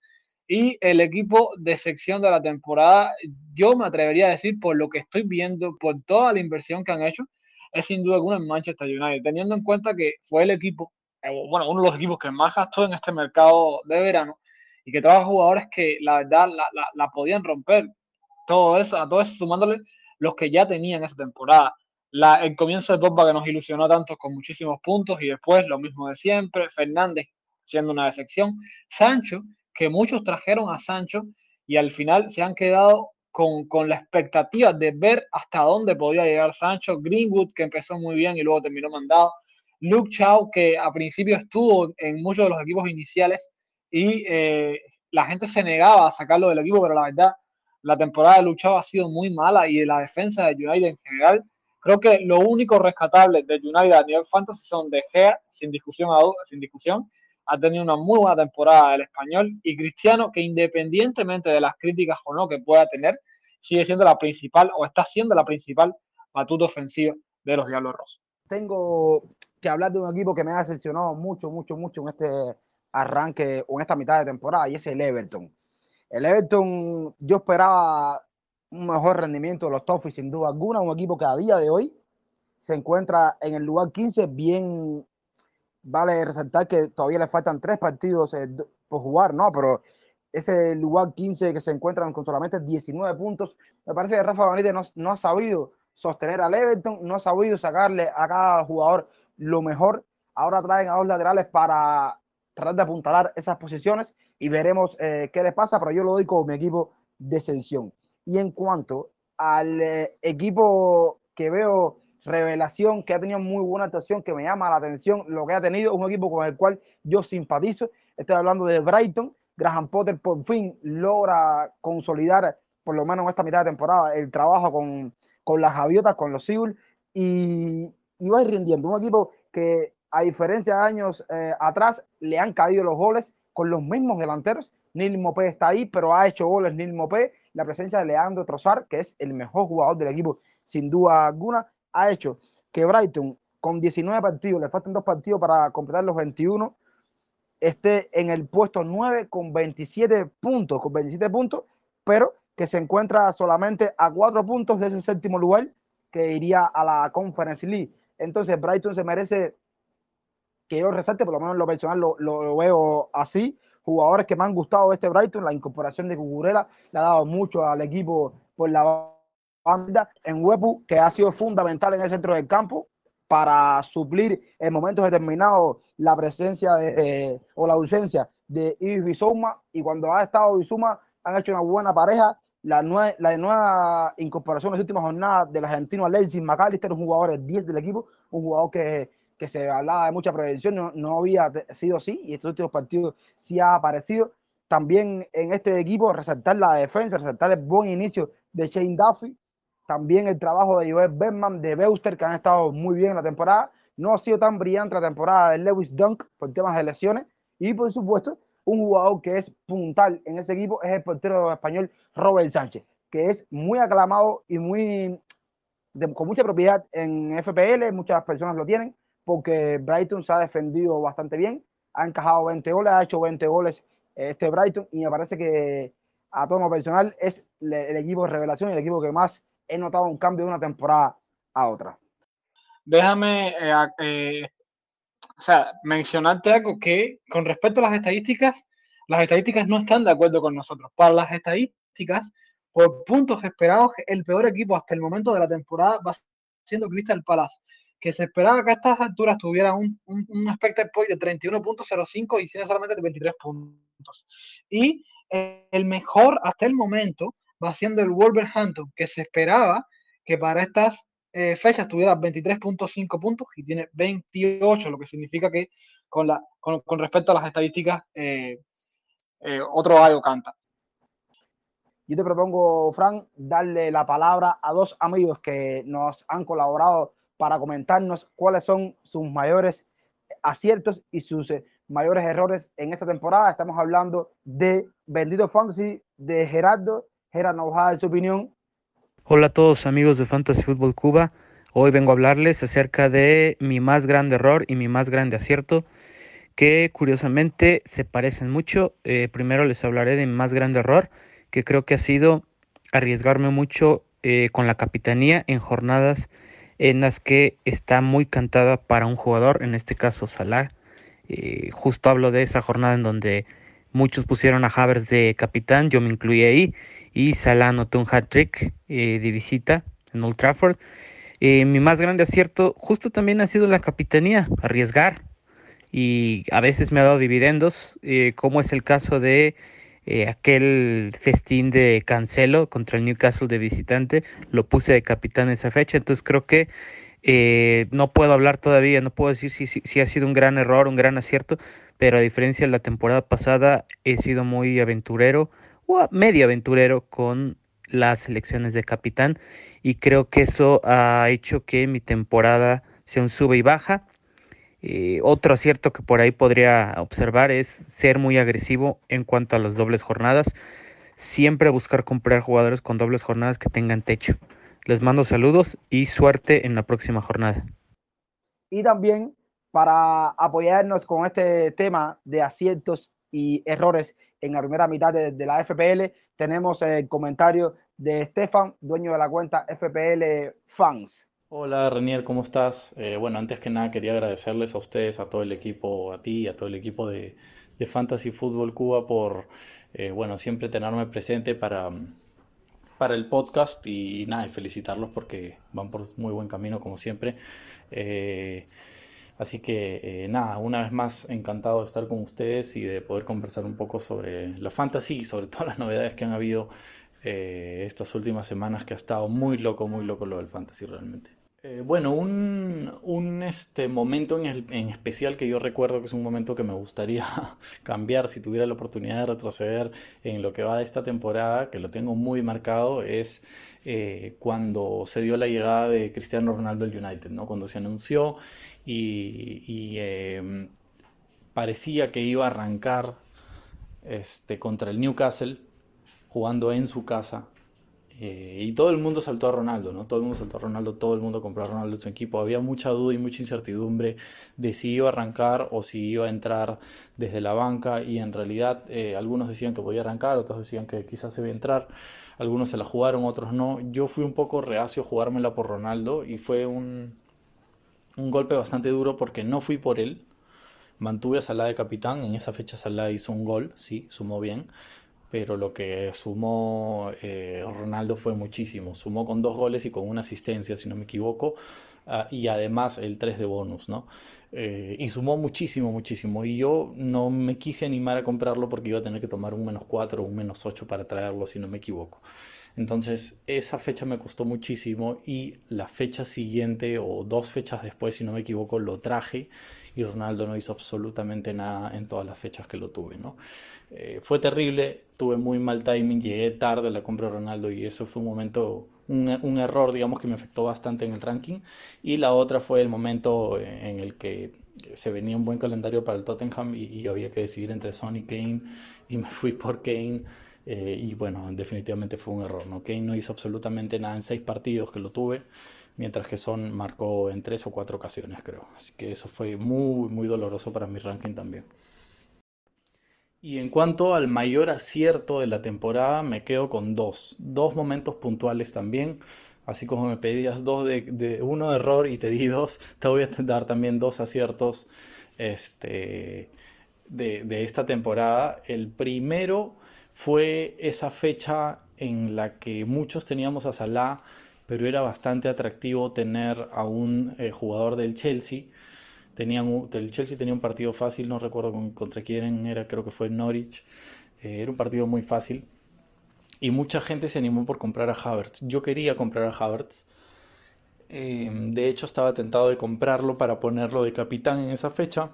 Y el equipo de sección de la temporada, yo me atrevería a decir, por lo que estoy viendo, por toda la inversión que han hecho, es sin duda alguna en Manchester United, teniendo en cuenta que fue el equipo, eh, bueno, uno de los equipos que más gastó en este mercado de verano y que trajo jugadores que la verdad la, la, la podían romper. Todo eso, a todo eso sumándole los que ya tenían esa temporada. La, el comienzo de Pogba que nos ilusionó tanto con muchísimos puntos y después lo mismo de siempre. Fernández siendo una decepción. Sancho, que muchos trajeron a Sancho y al final se han quedado con, con, la expectativa de ver hasta dónde podía llegar Sancho. Greenwood, que empezó muy bien y luego terminó mandado. Luke Chow, que a principio estuvo en muchos de los equipos iniciales y eh, la gente se negaba a sacarlo del equipo, pero la verdad, la temporada de Luke Chow ha sido muy mala y la defensa de United en general. Creo que lo único rescatable de United a nivel fantasy son De Gea, sin discusión, sin discusión. Ha tenido una muy buena temporada el español y Cristiano, que independientemente de las críticas o no que pueda tener, sigue siendo la principal o está siendo la principal batuta ofensiva de los Diablos Rojos. Tengo que hablar de un equipo que me ha decepcionado mucho, mucho, mucho en este arranque o en esta mitad de temporada y es el Everton. El Everton, yo esperaba un mejor rendimiento de los Toffees sin duda alguna, un equipo que a día de hoy se encuentra en el lugar 15, bien vale resaltar que todavía le faltan tres partidos eh, por jugar, ¿no? Pero ese lugar 15 que se encuentran con solamente 19 puntos, me parece que Rafa Benítez no, no ha sabido sostener al Everton, no ha sabido sacarle a cada jugador lo mejor. Ahora traen a dos laterales para tratar de apuntalar esas posiciones y veremos eh, qué les pasa, pero yo lo doy como mi equipo de ascensión. Y en cuanto al eh, equipo que veo revelación, que ha tenido muy buena actuación, que me llama la atención, lo que ha tenido, un equipo con el cual yo simpatizo. Estoy hablando de Brighton. Graham Potter por fin logra consolidar, por lo menos en esta mitad de temporada, el trabajo con, con las javiotas, con los Seagulls, y, y va rindiendo. Un equipo que, a diferencia de años eh, atrás, le han caído los goles con los mismos delanteros. Nil Mopé está ahí, pero ha hecho goles Nil Mopé. La presencia de Leandro Trozar, que es el mejor jugador del equipo, sin duda alguna, ha hecho que Brighton, con 19 partidos, le faltan dos partidos para completar los 21, esté en el puesto 9 con 27 puntos, con 27 puntos, pero que se encuentra solamente a 4 puntos de ese séptimo lugar que iría a la Conference League. Entonces, Brighton se merece que yo resalte, por lo menos en lo personal lo, lo, veo así. Jugadores que me han gustado de este Brighton, la incorporación de Cucurella le ha dado mucho al equipo por la banda en Webu, que ha sido fundamental en el centro del campo para suplir en momentos determinados la presencia de, o la ausencia de Ibis Bizuma. Y cuando ha estado Bizuma, han hecho una buena pareja la, nueva, la nueva incorporación en las últimas jornadas del argentino Alexis McAllister, un jugador 10 del equipo, un jugador que, que se hablaba de mucha prevención, no, no, había sido así y estos últimos partidos sí ha aparecido. También en este equipo resaltar la defensa, resaltar el buen inicio de Shane Duffy, también el trabajo de Joel Berman, de Beuster, que han estado muy bien en la temporada. No ha sido tan brillante la temporada de Lewis Dunk por temas de lesiones y por supuesto un jugador que es puntal en ese equipo es el portero español Robert Sánchez, que es muy aclamado y muy con mucha propiedad en FPL, muchas personas lo tienen, porque Brighton se ha defendido bastante bien, ha encajado 20 goles, ha hecho 20 goles este Brighton y me parece que a tono personal es el equipo de revelación y el equipo que más he notado un cambio de una temporada a otra. Déjame eh, eh, o sea, mencionarte algo que con respecto a las estadísticas, las estadísticas no están de acuerdo con nosotros. Para las estadísticas, por puntos esperados, el peor equipo hasta el momento de la temporada va siendo Crystal Palace, que se esperaba que a estas alturas tuviera un, un, un point de 31.05 y tiene solamente de 23 puntos. Y el mejor hasta el momento va siendo el Wolverhampton, que se esperaba que para estas eh, fechas tuviera 23.5 puntos y tiene 28, lo que significa que con, la, con, con respecto a las estadísticas, eh, eh, otro gallo canta. Yo te propongo, Fran, darle la palabra a dos amigos que nos han colaborado para comentarnos cuáles son sus mayores aciertos y sus eh, mayores errores en esta temporada. Estamos hablando de Bendito Fantasy, de Gerardo. Gerardo nos va su opinión Hola a todos amigos de Fantasy Football Cuba. Hoy vengo a hablarles acerca de mi más grande error y mi más grande acierto, que curiosamente se parecen mucho. Eh, primero les hablaré de mi más grande error, que creo que ha sido arriesgarme mucho eh, con la capitanía en jornadas en las que está muy cantada para un jugador, en este caso Salah. Eh, justo hablo de esa jornada en donde muchos pusieron a Havers de capitán, yo me incluí ahí y Salah anotó un hat-trick eh, de visita en Old Trafford. Eh, mi más grande acierto justo también ha sido la capitanía, arriesgar. y a veces me ha dado dividendos, como es el caso de eh, aquel festín de Cancelo contra el Newcastle de visitante, lo puse de capitán esa fecha, entonces creo que eh, no puedo hablar todavía, no puedo decir si, si, ha sido un gran error, un gran acierto, pero a diferencia de la temporada pasada, he sido muy aventurero o medio aventurero con las selecciones de capitán y creo que eso ha hecho que mi temporada sea un sube y baja. Eh, otro acierto que por ahí podría observar es ser muy agresivo en cuanto a las dobles jornadas. Siempre buscar comprar jugadores con dobles jornadas que tengan techo. Les mando saludos y suerte en la próxima jornada. Y también para apoyarnos con este tema de aciertos y errores en la primera mitad de, la FPL, tenemos el comentario de Stefan, dueño de la cuenta FPL Fans. Hola Renier, ¿cómo estás? Eh, bueno, antes que nada quería agradecerles a ustedes, a todo el equipo, a ti, a todo el equipo de, Fantasy Football Cuba por, eh, bueno, siempre tenerme presente para, para el podcast y nada, felicitarlos porque van por muy buen camino como siempre. Eh, así que nada, una vez más encantado de estar con ustedes y de poder conversar un poco sobre la fantasy y sobre [LAUGHS] todas las novedades que han habido estas últimas semanas que ha estado muy loco, muy loco lo del fantasy realmente. Eh, bueno, un, este, momento en, especial que yo recuerdo que es un momento que me gustaría [LAUGHS] cambiar si tuviera la oportunidad de retroceder en lo que va de esta temporada, que lo tengo muy marcado, es eh, cuando se dio la llegada de Cristiano Ronaldo al United, ¿no? cuando se anunció y, em, parecía que iba a arrancar este, contra el Newcastle jugando en su casa eh, y todo el mundo saltó a Ronaldo, ¿no? Todo el mundo saltó a Ronaldo, todo el mundo compró a Ronaldo en su equipo. Había mucha duda y mucha incertidumbre de si iba a arrancar o si iba a entrar desde la banca. Y en realidad eh, algunos decían que podía arrancar, otros decían que quizás se iba a entrar. Algunos se la jugaron, otros no. Yo fui un poco reacio a jugármela por Ronaldo y fue un, un golpe bastante duro porque no fui por él. Mantuve a Salah de capitán. En esa fecha Salah hizo un gol, sí, sumó bien pero lo que sumó eh, Ronaldo fue muchísimo. Sumó con dos goles y con una asistencia, si no me equivoco, ah, y además el 3 de bonus, ¿no? Eh, y sumó muchísimo, muchísimo. Y yo no me quise animar a comprarlo porque iba a tener que tomar un menos 4 o un menos 8 para traerlo, si no me equivoco. Entonces, esa fecha me costó muchísimo y la fecha siguiente o dos fechas después, si no me equivoco, lo traje y Ronaldo no hizo absolutamente nada en todas las fechas que lo tuve, ¿no? Eh, fue terrible, tuve muy mal timing, llegué tarde a la compra de Ronaldo y eso fue un momento, un, error, digamos, que me afectó bastante en el ranking. Y la otra fue el momento en el que se venía un buen calendario para el Tottenham y, había que decidir entre Son y Kane y me fui por Kane. Eh, y bueno, definitivamente fue un error, ¿no? Kane no hizo absolutamente nada en seis partidos que lo tuve, mientras que Son marcó en tres o cuatro ocasiones, creo. Así que eso fue muy, muy doloroso para mi ranking también. Y en cuanto al mayor acierto de la temporada, me quedo con dos. Dos momentos puntuales también. Así como me pedías dos de, uno de error y te di dos, te voy a dar también dos aciertos este, de, de esta temporada. El primero fue esa fecha en la que muchos teníamos a Salah, pero era bastante atractivo tener a un eh, jugador del Chelsea Tenían, el Chelsea tenía un partido fácil, no recuerdo contra quién era, creo que fue Norwich. Eh, era un partido muy fácil. Y mucha gente se animó por comprar a Havertz. Yo quería comprar a Havertz. Eh, de hecho, estaba tentado de comprarlo para ponerlo de capitán en esa fecha.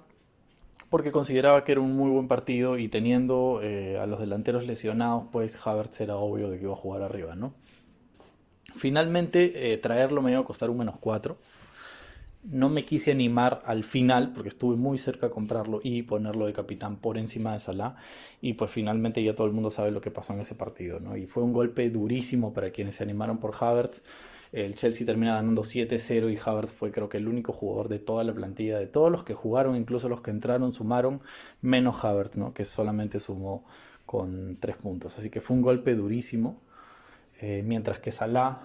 Porque consideraba que era un muy buen partido y teniendo eh, a los delanteros lesionados, pues Havertz era obvio de que iba a jugar arriba, ¿no? Finalmente, traerlo me iba a costar un menos 4 no me quise animar al final porque estuve muy cerca de comprarlo y ponerlo de capitán por encima de Salah y pues finalmente ya todo el mundo sabe lo que pasó en ese partido, ¿no? Y fue un golpe durísimo para quienes se animaron por Havertz. El Chelsea termina ganando 7-0 y Havertz fue creo que el único jugador de toda la plantilla, de todos los que jugaron, incluso los que entraron, sumaron, menos Havertz, ¿no? Que solamente sumó con 3 puntos. Así que fue un golpe durísimo. Eh, mientras que Salah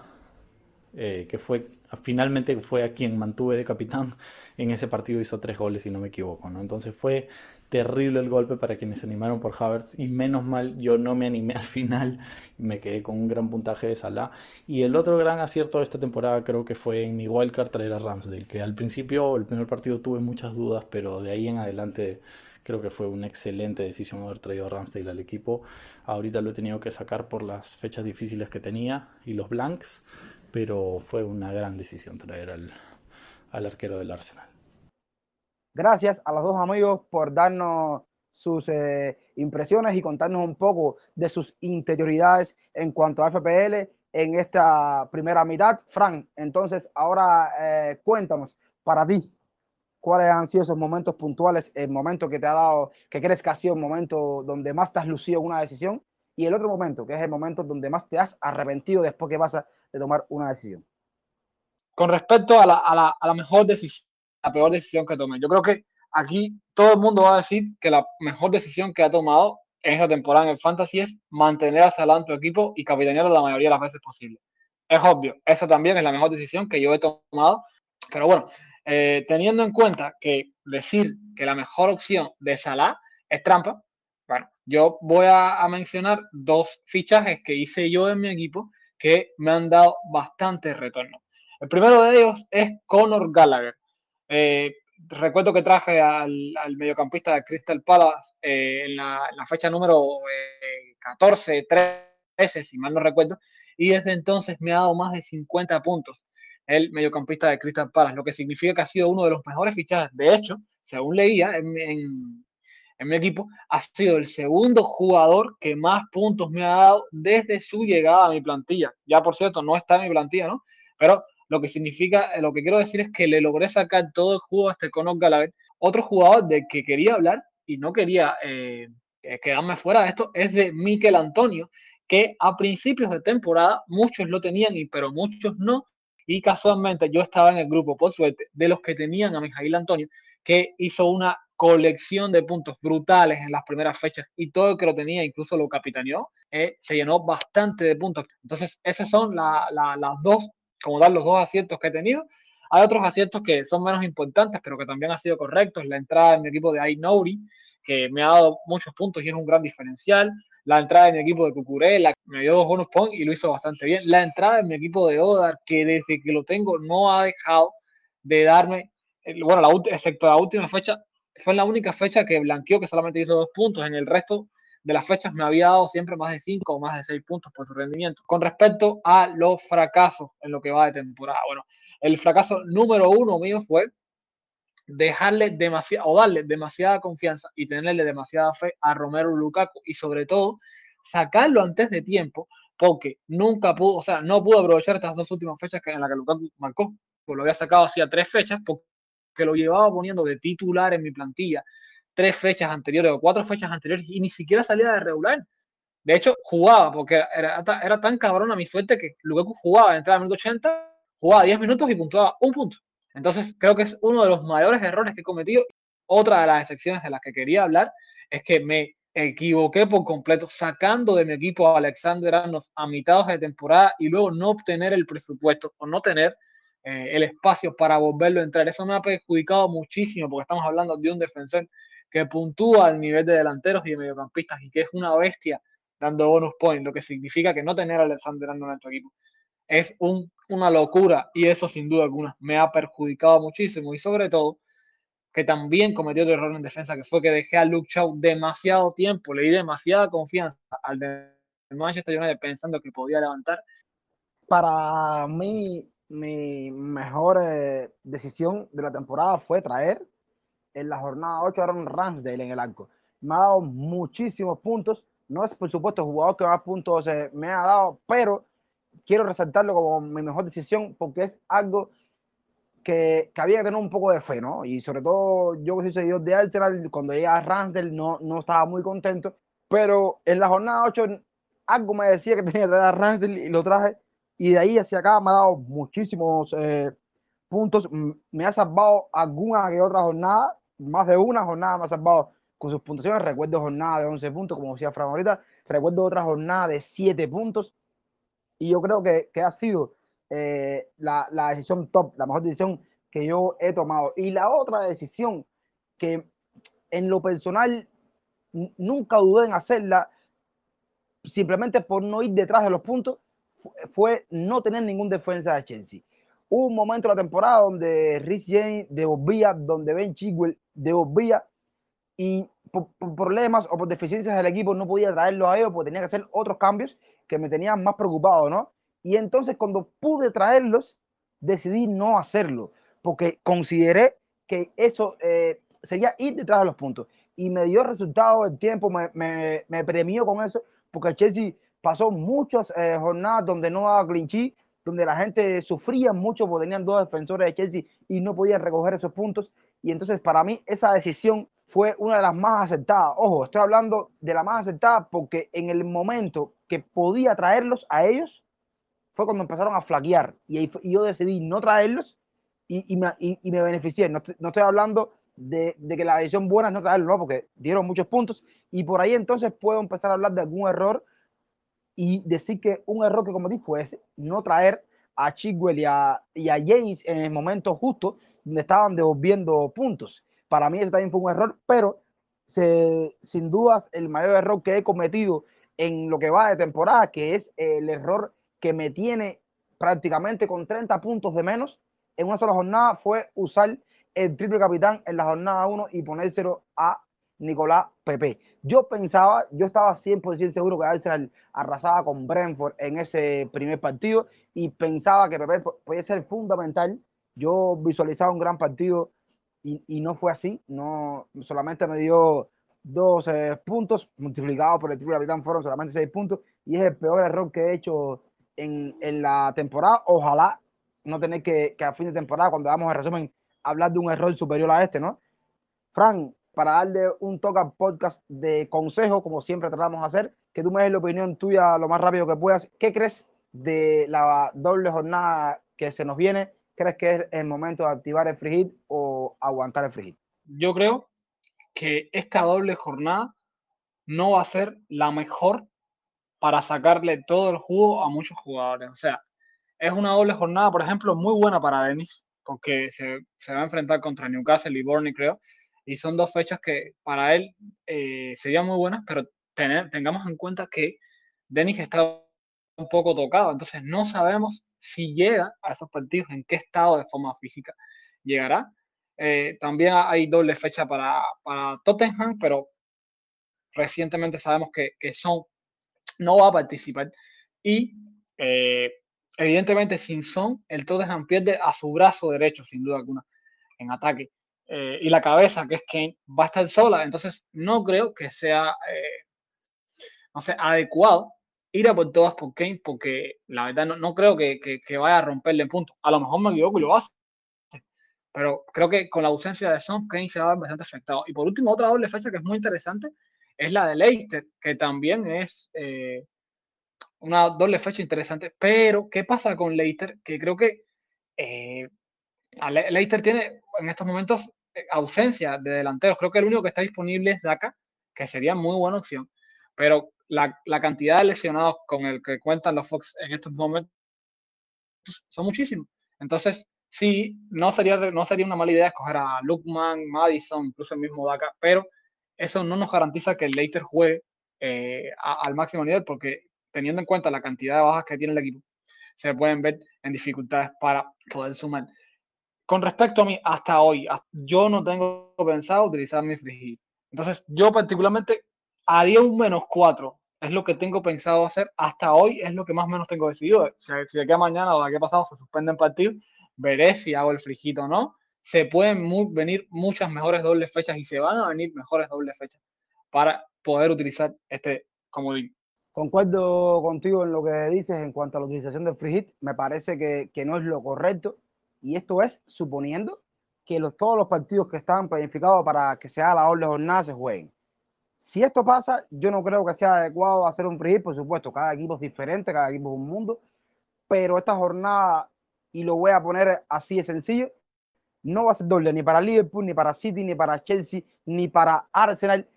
eh, que fue finalmente fue a quien mantuve de capitán [LAUGHS] en ese partido, hizo tres goles, si no me equivoco. ¿no? Entonces fue terrible el golpe para quienes se animaron por Havertz y menos mal yo no me animé [LAUGHS] al final me quedé con un gran puntaje de Salah y el otro gran acierto de esta temporada creo que fue en mi wildcard traer a Ramsdale que al principio el primer partido tuve muchas dudas pero de ahí en adelante creo que fue una excelente decisión haber traído a Ramsdale al equipo ahorita lo he tenido que sacar por las fechas difíciles que tenía y los blanks pero fue una gran decisión traer al, al arquero del Arsenal Gracias a los dos amigos por darnos sus eh, impresiones y contarnos un poco de sus interioridades en cuanto a FPL en esta primera mitad. Frank, entonces ahora eh, cuéntanos para ti cuáles han sido esos momentos puntuales, el momento que te ha dado, que crees que ha sido un momento donde más te has lucido una decisión y el otro momento, que es el momento donde más te has arrepentido después que vas a tomar una decisión. Con respecto a la, a la, a la mejor decisión la peor decisión que tomé. Yo creo que aquí todo el mundo va a decir que la mejor decisión que ha tomado en esta temporada en el Fantasy es mantener a Salah en tu equipo y capitanearlo la mayoría de las veces posible. Es obvio, esa también es la mejor decisión que yo he tomado. Pero bueno, eh, teniendo en cuenta que decir que la mejor opción de Salah es trampa, bueno, yo voy a, mencionar dos fichajes que hice yo en mi equipo que me han dado bastante retorno. El primero de ellos es Conor Gallagher. Eh, recuerdo que traje al, mediocampista de Crystal Palace eh, en, la, fecha número 14, eh, 13, si mal no recuerdo, y desde entonces me ha dado más de 50 puntos el mediocampista de Crystal Palace, lo que significa que ha sido uno de los mejores fichajes. De hecho, según leía en, mi equipo, ha sido el segundo jugador que más puntos me ha dado desde su llegada a mi plantilla. Ya, por cierto, no está en mi plantilla, ¿no? Pero lo que significa, lo que quiero decir es que le logré sacar todo el juego a este Conor Gallagher. Otro jugador del que quería hablar y no quería eh, quedarme fuera de esto es de Miquel Antonio, que a principios de temporada muchos lo tenían, y, pero muchos no. Y casualmente yo estaba en el grupo, por suerte, de los que tenían a Mijail Antonio, que hizo una colección de puntos brutales en las primeras fechas y todo el que lo tenía, incluso lo capitaneó, eh, se llenó bastante de puntos. Entonces, esas son las dos como dar los dos aciertos que he tenido. Hay otros aciertos que son menos importantes, pero que también han sido correctos. La entrada en mi equipo de Ainouri, que me ha dado muchos puntos y es un gran diferencial. La entrada en mi equipo de Cucurella, me dio dos bonus points y lo hizo bastante bien. La entrada en mi equipo de Odar, que desde que lo tengo no ha dejado de darme, bueno, excepto la última fecha, fue la única fecha que blanqueó que solamente hizo dos puntos. En el resto de las fechas me había dado siempre más de 5 o más de 6 puntos por su rendimiento. Con respecto a los fracasos en lo que va de temporada, bueno, el fracaso número uno mío fue dejarle demasiado o darle demasiada confianza y tenerle demasiada fe a Romero Lukaku y sobre todo sacarlo antes de tiempo porque nunca pudo, o sea, no pudo aprovechar estas dos últimas fechas en las que Lukaku marcó, pues lo había sacado hacía tres fechas porque lo llevaba poniendo de titular en mi plantilla tres fechas anteriores o cuatro fechas anteriores y ni siquiera salía de regular. De hecho, jugaba, porque era, era tan cabrón a mi suerte que Lukaku jugaba, entraba en el 80, jugaba 10 minutos y puntuaba un punto. Entonces, creo que es uno de los mayores errores que he cometido. Otra de las excepciones de las que quería hablar es que me equivoqué por completo sacando de mi equipo a Alexander Arnold a mitad de temporada y luego no obtener el presupuesto o no tener eh, el espacio para volverlo a entrar. Eso me ha perjudicado muchísimo porque estamos hablando de un defensor que puntúa al nivel de delanteros y de mediocampistas y que es una bestia dando bonus points, lo que significa que no tener a Alexander Arnold en tu equipo es un, una locura y eso sin duda alguna me ha perjudicado muchísimo y sobre todo que también cometió otro error en defensa que fue que dejé a Luke Shaw demasiado tiempo, le di demasiada confianza al de Manchester United pensando que podía levantar. Para mí, mi mejor eh, decisión de la temporada fue traer en la jornada 8 Aaron Ramsdale en el arco. Me ha dado muchísimos puntos. No es, por supuesto, jugador que más puntos eh, me ha dado, pero quiero resaltarlo como mi mejor decisión porque es algo que, que, había que tener un poco de fe, ¿no? Y sobre todo yo que soy seguidor de Arsenal, cuando llega a Ramsdale no, no estaba muy contento, pero en la jornada 8 algo me decía que [LAUGHS] tenía que traer a Ramsdale y lo traje, y de ahí hacia acá me ha dado muchísimos eh, puntos, me ha salvado alguna que otra jornada, más de una jornada me ha salvado con sus puntuaciones. Recuerdo jornada de 11 puntos, como decía Fran ahorita. Recuerdo otra jornada de 7 puntos. Y yo creo que, que ha sido eh, la, la, decisión top, la mejor decisión que yo he tomado. Y la otra decisión que en lo personal, nunca dudé en hacerla, simplemente por no ir detrás de los puntos, fue no tener ningún defensa de Chelsea. Hubo un momento de la temporada donde Rhys James devolvía, donde Ben Chigwell devolvía y por, problemas o por deficiencias del equipo no podía traerlo a ellos porque tenía que hacer otros cambios que me tenían más preocupado, ¿no? Y entonces cuando pude traerlos, decidí no hacerlo porque consideré que eso eh, sería ir detrás de los puntos. Y me dio resultado, el tiempo me, me, premió con eso, porque Chelsea pasó muchas eh, jornadas donde no daba clinchí, donde la gente sufría mucho porque tenían dos defensores de Chelsea y no podían recoger esos puntos. Y entonces para mí esa decisión fue una de las más aceptadas. Ojo, estoy hablando de la más aceptada porque en el momento que podía traerlos a ellos fue cuando empezaron a flaquear y, yo decidí no traerlos y, me, y me, beneficié. No, no, estoy hablando de, de, que la decisión buena es no traerlos, no, porque dieron muchos puntos y por ahí entonces puedo empezar a hablar de algún error y decir que un error que cometí fue no traer a Chigwell y y a James en el momento justo donde estaban devolviendo puntos. Para mí ese también fue un error, pero se, sin dudas el mayor error que he cometido en lo que va de temporada, que es el error que me tiene prácticamente con 30 puntos de menos en una sola jornada, fue usar el triple capitán en la jornada 1 y ponérselo a Nicolás Pepe. Yo pensaba, yo estaba 100% seguro que Arsenal arrasaba con Brentford en ese primer partido y pensaba que Pepe podía ser fundamental. Yo visualizaba un gran partido y, no fue así. No, solamente me dio dos puntos multiplicados por el triple capitán fueron solamente seis puntos y es el peor error que he hecho en, la temporada. Ojalá no tener que, que, a fin de temporada, cuando damos el resumen, hablar de un error superior a este, ¿no? Fran, para darle un toque al podcast de consejo, como siempre tratamos de hacer, que tú me des la opinión tuya lo más rápido que puedas. ¿Qué crees de la doble jornada que se nos viene? ¿Crees que es el momento de activar el hit o aguantar el hit? Yo creo que esta doble jornada no va a ser la mejor para sacarle todo el jugo a muchos jugadores. O sea, es una doble jornada, por ejemplo, muy buena para Denis, porque se, se va a enfrentar contra Newcastle y Burnley, creo y son dos fechas que para él eh, serían muy buenas, pero tener, tengamos en cuenta que Denis está un poco tocado, entonces no sabemos si llega a esos partidos, en qué estado de forma física llegará. Eh, también hay doble fecha para, para, Tottenham, pero recientemente sabemos que, que Son no va a participar y eh, evidentemente sin Son el Tottenham pierde a su brazo derecho sin duda alguna en ataque. Eh, y la cabeza, que es Kane, va a estar sola. Entonces, no creo que sea, no sé, adecuado ir a por todas por Kane, porque la verdad no, no creo que, que, vaya a romperle en punto. A lo mejor me equivoco y lo hace. Pero creo que con la ausencia de Son, Kane se va a ver bastante afectado. Y por último, otra doble fecha que es muy interesante es la de Leicester, que también es eh, una doble fecha interesante. Pero, ¿qué pasa con Leicester? Que creo que Leicester tiene en estos momentos eh, ausencia de delanteros. Creo que el único que está disponible es Daka, que sería muy buena opción. Pero la, cantidad de lesionados con el que cuentan los Fox en estos momentos son muchísimos. Entonces, sí, no sería, no sería una mala idea escoger a Lukman, Madison, incluso el mismo Daka, pero eso no nos garantiza que el Leicester juegue eh, al máximo nivel, porque teniendo en cuenta la cantidad de bajas que tiene el equipo, se pueden ver en dificultades para poder sumar. Con respecto a mí, hasta hoy, yo no tengo pensado utilizar mi free Entonces, yo particularmente haría un menos 4. Es lo que tengo pensado hacer. Hasta hoy es lo que más o menos tengo decidido. Si, de aquí a mañana o de aquí a pasado se suspenden partidos, veré si hago el frijito o no. Se pueden venir muchas mejores dobles fechas y se van a venir mejores dobles fechas para poder utilizar este comodín. Concuerdo contigo en lo que dices en cuanto a la utilización del free. Me parece que, no es lo correcto y esto es suponiendo que todos los partidos que están planificados para que sea la doble jornada se jueguen. Si esto pasa, yo no creo que sea adecuado hacer un free por supuesto, cada equipo es diferente, cada equipo es un mundo, pero esta jornada, y lo voy a poner así de sencillo, no va a ser doble ni para Liverpool, ni para City, ni para Chelsea, ni para Arsenal,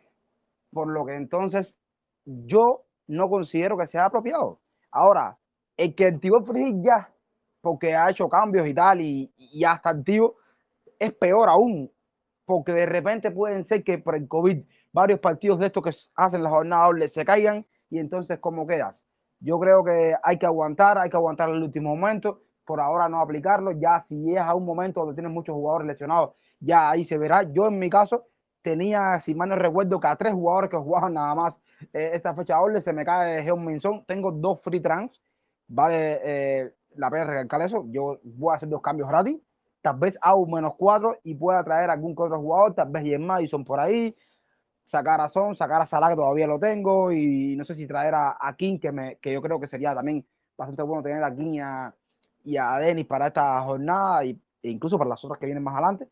por lo que entonces yo no considero que sea apropiado. Ahora, el que activó free ya porque ha hecho cambios y tal, y, ya está activo, es peor aún. porque de repente pueden ser que por el COVID varios partidos de estos que hacen la jornada doble se caigan y entonces ¿cómo quedas? Yo creo que hay que aguantar, hay que aguantar el último momento, por ahora no aplicarlo, ya si es a un momento donde tienes muchos jugadores lesionados, ya ahí se verá. Yo en mi caso tenía, si mal no recuerdo, que a tres jugadores que jugaban nada más eh, esta fecha doble, se me cae Geon Minson, tengo dos free trans, vale eh, la pena recalcar eso, yo voy a hacer dos cambios gratis, tal vez a un menos cuatro y pueda traer algún otro jugador, tal vez Jen Madison por ahí, sacar a Son, sacar a Salah, que todavía lo tengo, y no sé si traer a, a King, que, me, que yo creo que sería también bastante bueno tener a King y a, Denis para esta jornada, y, e incluso para las otras que vienen más adelante.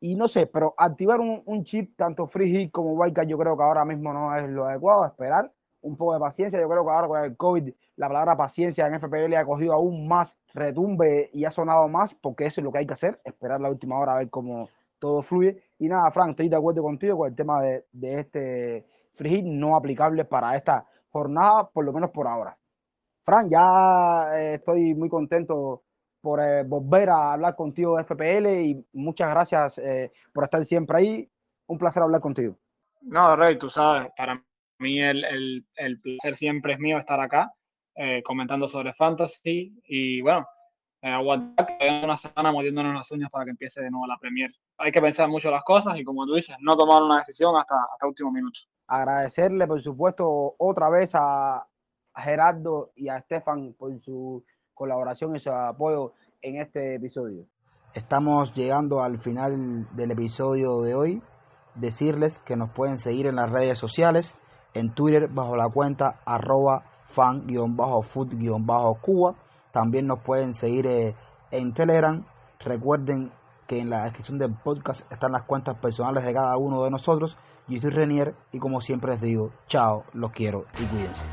Y no sé, pero activar un, un chip, tanto free hit como wildcard, yo creo que ahora mismo no es lo adecuado, esperar un poco de paciencia. Yo creo que ahora con el COVID, la palabra paciencia en FPL ha cogido aún más retumbe y ha sonado más, porque eso es lo que hay que hacer, esperar la última hora a ver cómo todo fluye. Y nada, Frank, estoy de acuerdo contigo con el tema de, este free hit no aplicable para esta jornada, por lo menos por ahora. Frank, ya eh, estoy muy contento por eh, volver a hablar contigo de FPL y muchas gracias eh, por estar siempre ahí. Un placer hablar contigo. No, Rey, tú sabes, para mí el, el, el placer siempre es mío estar acá eh, comentando sobre fantasy y bueno, eh, aguantar que una semana mordiéndonos las uñas para que empiece de nuevo la Premier. Hay que pensar mucho las cosas y como tú dices, no tomar una decisión hasta, hasta último minuto. Agradecerle, por supuesto, otra vez a, a Gerardo y a Estefan por su colaboración y su apoyo en este episodio. Estamos llegando al final del episodio de hoy. Decirles que nos pueden seguir en las redes sociales, en Twitter bajo la cuenta arroba fan-food-cuba. También nos pueden seguir eh, en Telegram. Recuerden que en la descripción del podcast están las cuentas personales de cada uno de nosotros. Yo soy Renier y como siempre les digo, chao, los quiero y cuídense.